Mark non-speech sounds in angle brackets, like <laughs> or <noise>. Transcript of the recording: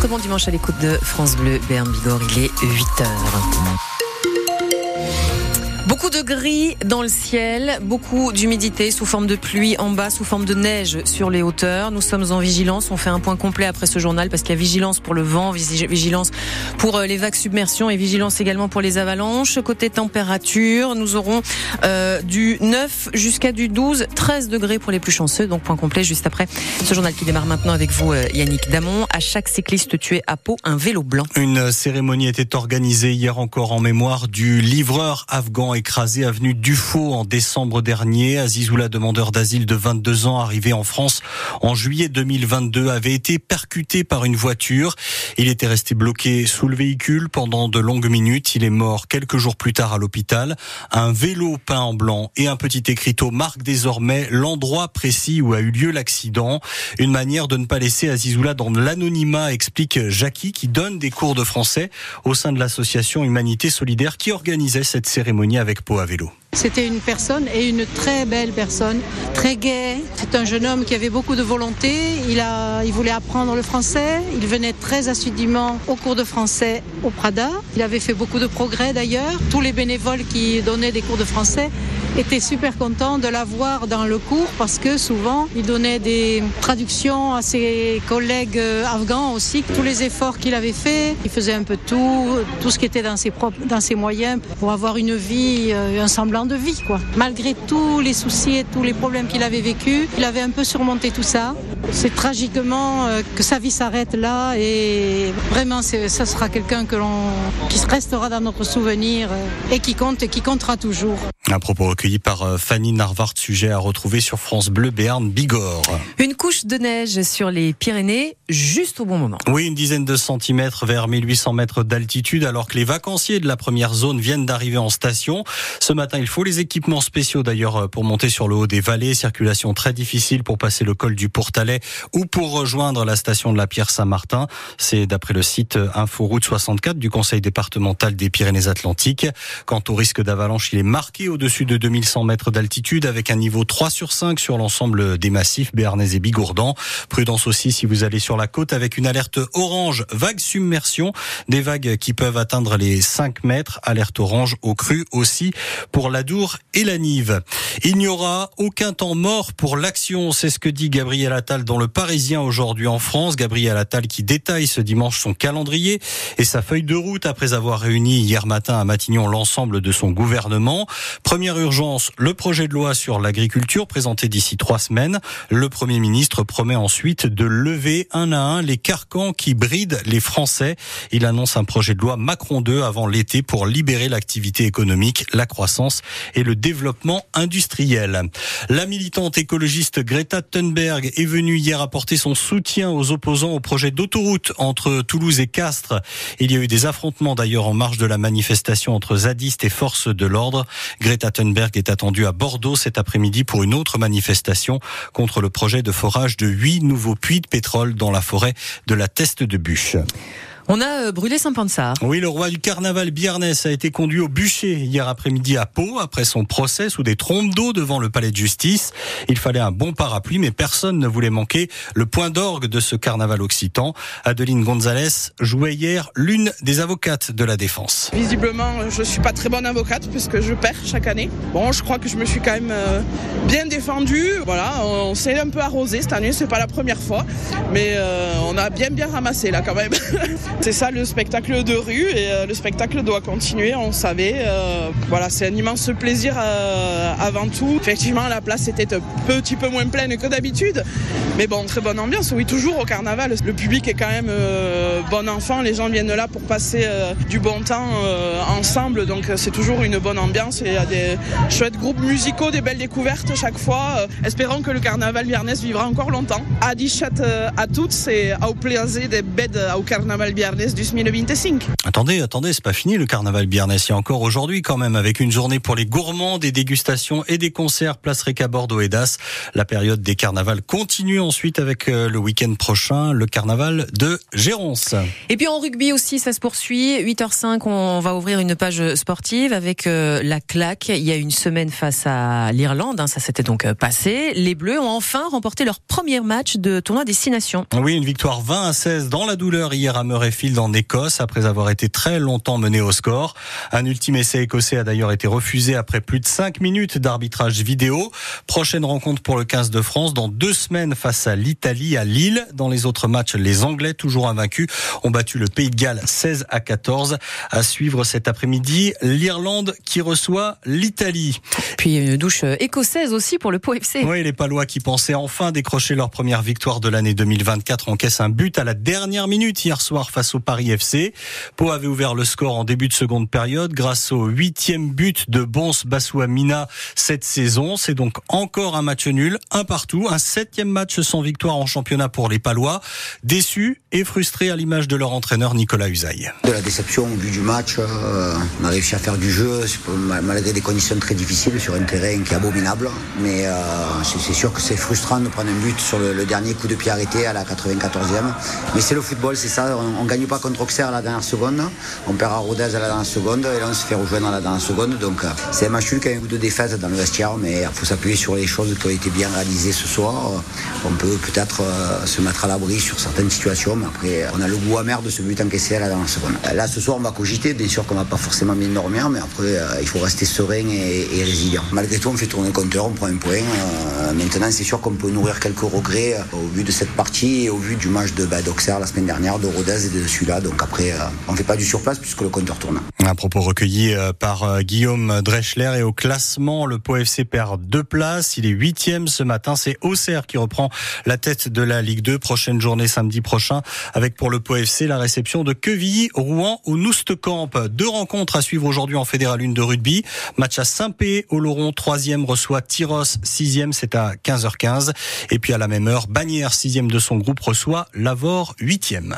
Très bon dimanche à l'écoute de France Bleu Berne Bigorre, il est 8h. Beaucoup de gris dans le ciel, beaucoup d'humidité sous forme de pluie en bas, sous forme de neige sur les hauteurs. Nous sommes en vigilance. On fait un point complet après ce journal parce qu'il y a vigilance pour le vent, vigilance pour euh, les vagues submersion et vigilance également pour les avalanches. Côté température, nous aurons euh, du 9 jusqu'à du 12, 13 degrés pour les plus chanceux. Donc point complet juste après ce journal qui démarre maintenant avec vous, euh, Yannick Damon. À chaque cycliste tué à Pau, un vélo blanc. Une cérémonie était organisée hier encore en mémoire du livreur afghan écrasé avenue Dufaux en décembre dernier. Azizoula, demandeur d'asile de 22 ans, arrivé en France en juillet 2022, avait été percuté par une voiture. Il était resté bloqué sous le véhicule pendant de longues minutes. Il est mort quelques jours plus tard à l'hôpital. Un vélo peint en blanc et un petit écriteau marquent désormais l'endroit précis où a eu lieu l'accident. Une manière de ne pas laisser Azizoula dans l'anonymat, explique Jackie, qui donne des cours de français au sein de l'association Humanité Solidaire qui organisait cette cérémonie avec C'était une personne et une très belle personne, très gaie. C'est un jeune homme qui avait beaucoup de volonté. Il, a, il voulait apprendre le français. Il venait très assidûment au cours de français au Prada. Il avait fait beaucoup de progrès d'ailleurs. Tous les bénévoles qui donnaient des cours de français étaient super contents de l'avoir dans le cours parce que souvent il donnait des traductions à ses collègues euh, afghans aussi. Tous les efforts qu'il avait fait, il faisait un peu tout, tout ce qui était dans ses propres, dans ses moyens pour avoir une vie, euh, un semblant de vie, quoi. Malgré tous les soucis et tous les problèmes qu'il avait vécu, il avait un peu surmonté tout ça. C'est tragiquement euh, que sa vie s'arrête là et vraiment, ça sera quelqu'un que l'on, qui restera dans notre souvenir et qui compte et qui comptera toujours. Un propos recueilli par euh, Fanny Narvart, sujet à retrouver sur France Bleu Béarn Bigorre. Une couche de neige sur les Pyrénées, juste au bon moment. Oui, une dizaine de centimètres vers 1800 mètres d'altitude, alors que les vacanciers de la première zone viennent d'arriver en station. Ce matin, il faut les équipements spéciaux d'ailleurs euh, pour monter sur le haut des vallées. Circulation très difficile pour passer le col du Portalet ou pour rejoindre la station de la Pierre Saint-Martin. C'est d'après le site euh, Inforoute 64 du Conseil départemental des Pyrénées-Atlantiques. Quant au risque d'avalanche, il est marqué au-dessus de 2100 mètres d'altitude avec un niveau 3 sur 5 sur l'ensemble des massifs béarnais et bigourdans. Prudence aussi si vous allez sur la côte avec une alerte orange vague submersion. Des vagues qui peuvent atteindre les 5 mètres. Alerte orange au cru aussi pour la Dour et la Nive. Il n'y aura aucun temps mort pour l'action, c'est ce que dit Gabriel Attal dans Le Parisien aujourd'hui en France. Gabriel Attal qui détaille ce dimanche son calendrier et sa feuille de route après avoir réuni hier matin à Matignon l'ensemble de son gouvernement. Première urgence, le projet de loi sur l'agriculture présenté d'ici trois semaines. Le Premier ministre promet ensuite de lever un à un les carcans qui brident les Français. Il annonce un projet de loi Macron 2 avant l'été pour libérer l'activité économique, la croissance et le développement industriel. La militante écologiste Greta Thunberg est venue hier apporter son soutien aux opposants au projet d'autoroute entre Toulouse et Castres. Il y a eu des affrontements d'ailleurs en marge de la manifestation entre zadistes et forces de l'ordre. Thunberg est attendue à Bordeaux cet après-midi pour une autre manifestation contre le projet de forage de huit nouveaux puits de pétrole dans la forêt de la Teste de Bûche. On a euh, brûlé Saint-Pansard. Oui, le roi du carnaval Biarnès a été conduit au bûcher hier après-midi à Pau après son procès sous des trompes d'eau devant le palais de justice. Il fallait un bon parapluie, mais personne ne voulait manquer le point d'orgue de ce carnaval occitan. Adeline Gonzalez jouait hier l'une des avocates de la défense. Visiblement, je suis pas très bonne avocate puisque je perds chaque année. Bon, je crois que je me suis quand même euh, bien défendue. Voilà, on s'est un peu arrosé cette année, c'est pas la première fois, mais euh, on a bien bien ramassé là quand même. <laughs> C'est ça le spectacle de rue et euh, le spectacle doit continuer, on savait. Euh, voilà, c'est un immense plaisir euh, avant tout. Effectivement, la place était un petit peu moins pleine que d'habitude, mais bon, très bonne ambiance. Oui, toujours au carnaval. Le public est quand même bon enfant, les gens viennent là pour passer du bon temps ensemble, donc c'est toujours une bonne ambiance. Il y a des chouettes groupes musicaux, des belles découvertes chaque fois. espérons que le carnaval Viernes vivra encore longtemps. Adichat à toutes, c'est au plaisir des bêtes au carnaval Bjarnes 2025. Attendez, attendez, c'est pas fini le carnaval Bjarnes. Il y a encore aujourd'hui quand même avec une journée pour les gourmands, des dégustations et des concerts place Rica Bordeaux et Das. La période des carnavals continue ensuite avec euh, le week-end prochain, le carnaval de Géronce. Et puis en rugby aussi, ça se poursuit. 8h05, on va ouvrir une page sportive avec euh, la claque. Il y a une semaine face à l'Irlande, hein, ça s'était donc euh, passé. Les Bleus ont enfin remporté leur premier match de tournoi Destination. Oui, une victoire 20 à 16 dans la douleur hier à Murrayfield en Écosse après avoir été très longtemps mené au score. Un ultime essai écossais a d'ailleurs été refusé après plus de 5 minutes d'arbitrage vidéo. Prochaine rencontre pour le 15 de France dans deux semaines face à l'Italie à Lille. Dans les autres matchs, les Anglais, toujours invaincus, ont battu le Pays de Galles 16 à 14. À suivre cet après-midi, l'Irlande qui reçoit l'Italie. Puis une douche écossaise aussi pour le Pau FC. Oui, les Palois qui pensaient enfin décrocher leur première victoire de l'année 2024 encaissent un but à la dernière minute hier soir face au Paris FC. Pau avait ouvert le score en début de seconde période grâce au huitième but de Bons Bassoua-Mina cette saison. C'est donc encore un match nul, un partout, un septième match sans victoire en championnat pour les Palois. Déçus et frustrés à l'image de leur entraîneur Nicolas Usaï. De la déception au vu du match, euh, on a réussi à faire du jeu malgré des conditions très difficiles sur un terrain qui est abominable. Mais euh, c'est sûr que c'est frustrant de prendre un but sur le, le, dernier coup de pied arrêté à la 94e. Mais c'est le football, c'est ça. On, ne gagne pas contre Auxerre à la dernière seconde. On perd à Rodez à la dernière seconde et là on se fait rejoindre à la dernière seconde. Donc euh, c'est un match qui a un goût de défaite dans le vestiaire, mais il faut s'appuyer sur les choses qui ont été bien réalisées ce soir. On peut peut-être euh, se mettre à l'abri sur certaines situations, mais après on a le goût amer de ce but encaissé à la dernière seconde. Là ce soir on va cogiter, bien sûr qu'on va pas forcément bien dormir, mais après euh, il faut rester serein et, résilient. Malgré tout on fait tourner le compteur, on prend un point. Euh, maintenant c'est sûr qu'on peut nourrir quelques regrets euh, au vu de cette partie et au vu du match de bah, d'Auxerre la semaine dernière, de Rodez et de celui-là. Donc après euh, on fait pas du surplace puisque le compteur tourne. Un propos recueilli euh, par euh, Guillaume Dreschler et au classement, le Pau FC perd deux places. Il est huitième ce matin. C'est Auxerre qui reprend la tête de la Ligue 2. Prochaine journée samedi prochain avec pour le Pau FC la réception de Quevilly, Rouen au Noustecamp. Deux rencontres à suivre aujourd'hui en Fédéral 1 de rugby. Match à Saint-Pé, Oloron, troisième reçoit Tyros, sixième, c'est à 15h15. Et puis à la même heure, Bagnères, sixième de son groupe, reçoit Lavore, huitième.